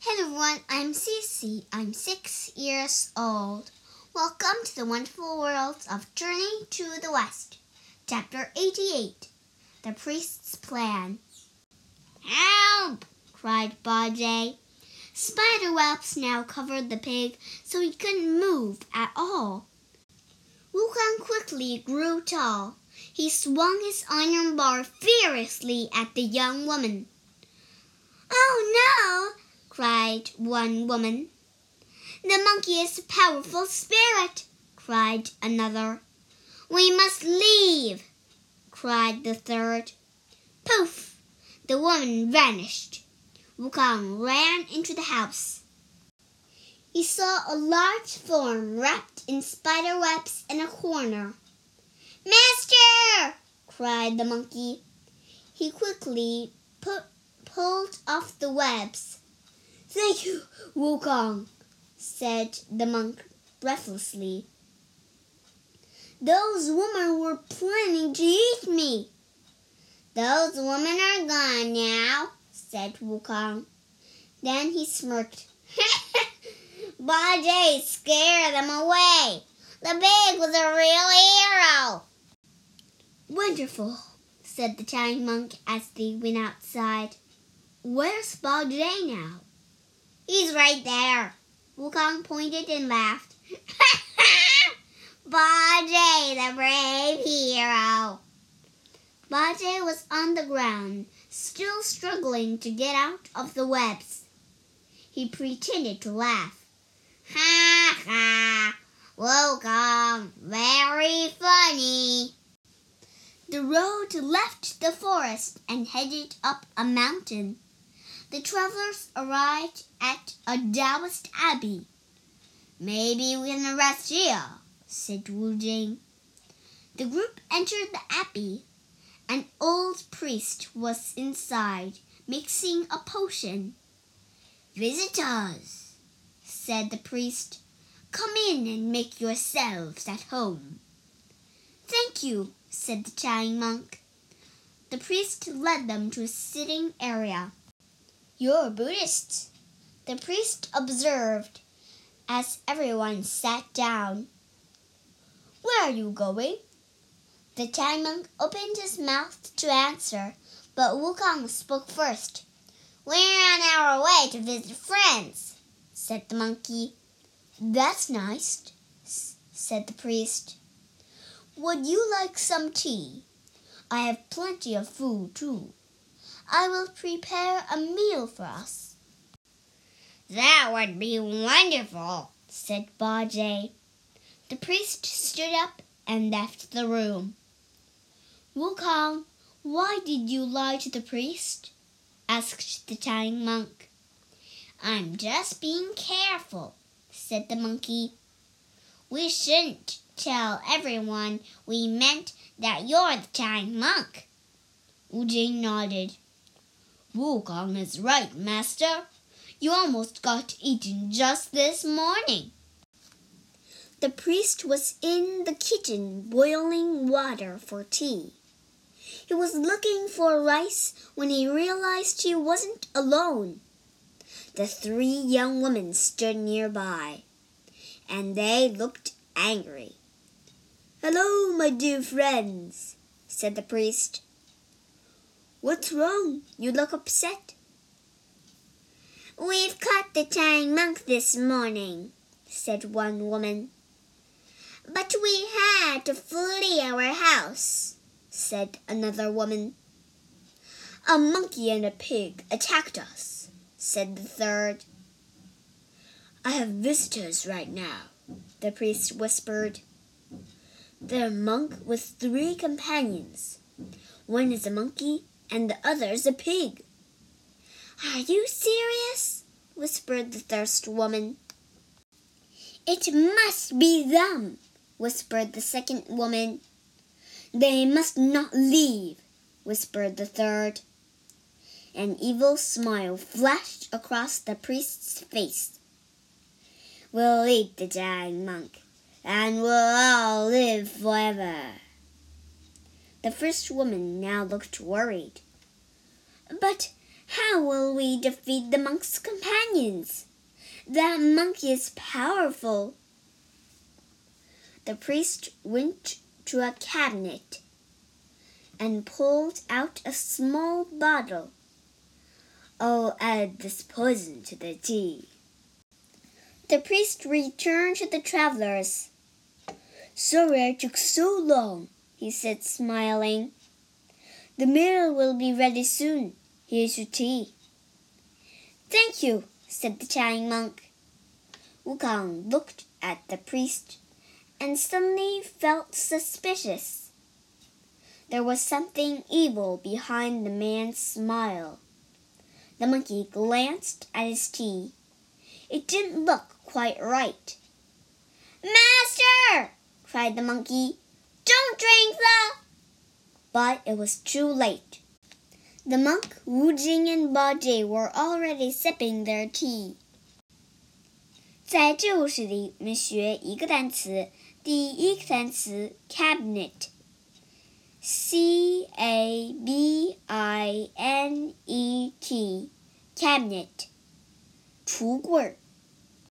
Hello everyone, I'm Cece. I'm six years old. Welcome to the wonderful world of Journey to the West. Chapter 88 The Priest's Plan. Help! cried Bajie. Spider webs now covered the pig so he couldn't move at all. Wukong quickly grew tall. He swung his iron bar furiously at the young woman. Oh no! Cried one woman. The monkey is a powerful spirit, cried another. We must leave, cried the third. Poof! The woman vanished. Wukong ran into the house. He saw a large form wrapped in spider webs in a corner. Master! cried the monkey. He quickly pulled off the webs. Thank you, Wukong, said the monk breathlessly. Those women were planning to eat me. Those women are gone now, said Wukong. Then he smirked. Bajie scared them away. The pig was a real hero. Wonderful, said the tiny monk as they went outside. Where's Bajie now? He's right there. Wukong pointed and laughed. Bajie, the brave hero. Bajie was on the ground, still struggling to get out of the webs. He pretended to laugh. Ha ha! Wukong, very funny. The road left the forest and headed up a mountain. The travelers arrived at a Taoist abbey. Maybe we can rest here, said Wu Jing. The group entered the abbey. An old priest was inside, mixing a potion. Visitors, said the priest. Come in and make yourselves at home. Thank you, said the tiny monk. The priest led them to a sitting area. You're Buddhists, the priest observed as everyone sat down. Where are you going? The monk opened his mouth to answer, but Wukong spoke first. We're on our way to visit friends, said the monkey. That's nice, said the priest. Would you like some tea? I have plenty of food too. I will prepare a meal for us. That would be wonderful, said Bajie. The priest stood up and left the room. Wukong, why did you lie to the priest? asked the tiny monk. I'm just being careful, said the monkey. We shouldn't tell everyone we meant that you're the tiny monk. Wu Jing nodded. Wukong is right, master. You almost got eaten just this morning. The priest was in the kitchen boiling water for tea. He was looking for rice when he realized he wasn't alone. The three young women stood nearby, and they looked angry. Hello, my dear friends, said the priest. What's wrong? You look upset. We've caught the tiny monk this morning, said one woman. But we had to flee our house, said another woman. A monkey and a pig attacked us, said the third. I have visitors right now, the priest whispered. They're a monk with three companions. One is a monkey and the other's a pig. Are you serious? whispered the thirst woman. It must be them, whispered the second woman. They must not leave, whispered the third. An evil smile flashed across the priest's face. We'll eat the dying monk, and we'll all live forever. The first woman now looked worried. But how will we defeat the monk's companions? That monkey is powerful. The priest went to a cabinet and pulled out a small bottle. I'll add this poison to the tea. The priest returned to the travelers. Sorry I took so long, he said, smiling. The meal will be ready soon. Here's your tea. Thank you, said the Chatting monk. Wukong looked at the priest and suddenly felt suspicious. There was something evil behind the man's smile. The monkey glanced at his tea. It didn't look quite right. Master! cried the monkey. Don't drink that! But it was too late. The monk, Wu Jing, and Bajie were already sipping their tea. 在这故事里，我们学一个单词。第一个单词 cabinet，c a b i n e t，cabinet，橱柜儿。